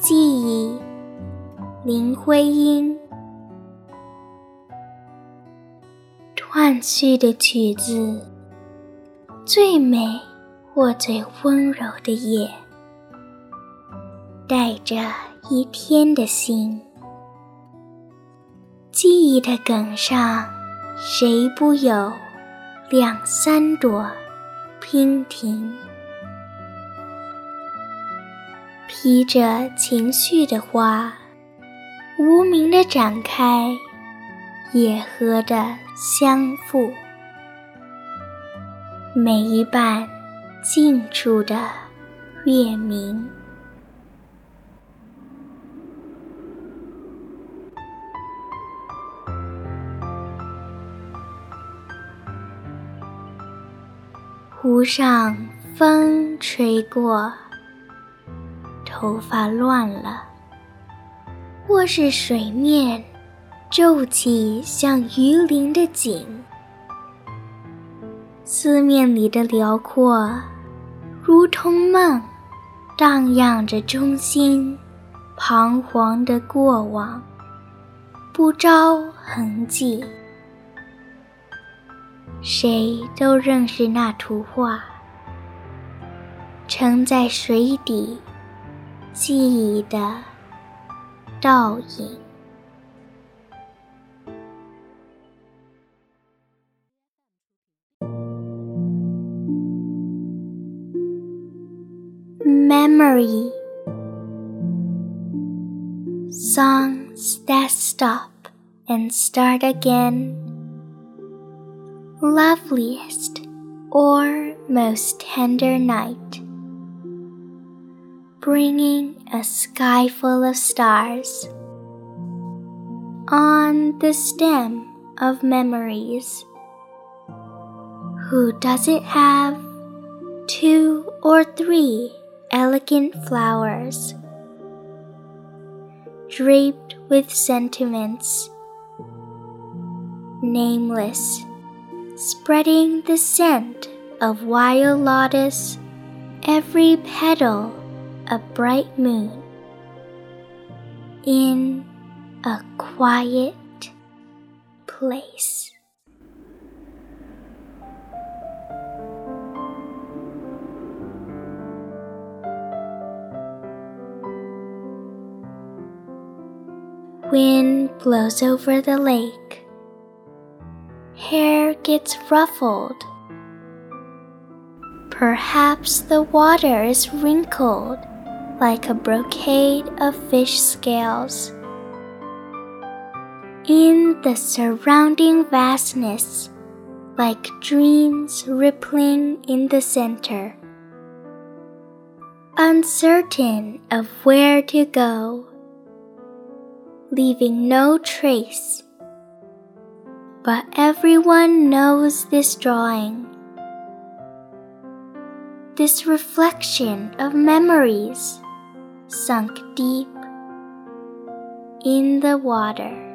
记忆，林徽因。断续的曲子，最美或最温柔的夜，带着一天的心。记忆的梗上，谁不有两三朵娉婷？披着情绪的花，无名的展开，野荷的相附，每一瓣近处的月明。湖上风吹过。头发乱了，或是水面皱起像鱼鳞的景，四面里的辽阔，如同梦，荡漾着中心彷徨的过往，不着痕迹。谁都认识那图画，沉在水底。记忆的倒影。Memory songs that stop and start again, loveliest or most tender night bringing a sky full of stars. On the stem of memories, who doesn't have two or three elegant flowers, draped with sentiments, nameless, spreading the scent of wild lotus, every petal a bright moon in a quiet place. Wind blows over the lake. Hair gets ruffled. Perhaps the water is wrinkled like a brocade of fish scales. In the surrounding vastness, like dreams rippling in the center. Uncertain of where to go, leaving no trace. But everyone knows this drawing this reflection of memories sunk deep in the water.